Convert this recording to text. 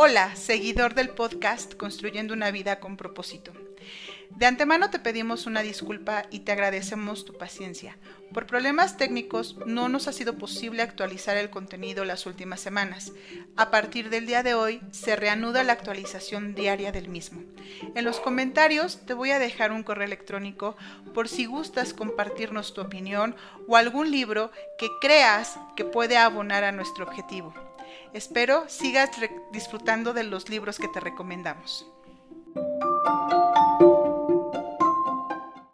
Hola, seguidor del podcast Construyendo una vida con propósito. De antemano te pedimos una disculpa y te agradecemos tu paciencia. Por problemas técnicos no nos ha sido posible actualizar el contenido las últimas semanas. A partir del día de hoy se reanuda la actualización diaria del mismo. En los comentarios te voy a dejar un correo electrónico por si gustas compartirnos tu opinión o algún libro que creas que puede abonar a nuestro objetivo. Espero sigas disfrutando de los libros que te recomendamos.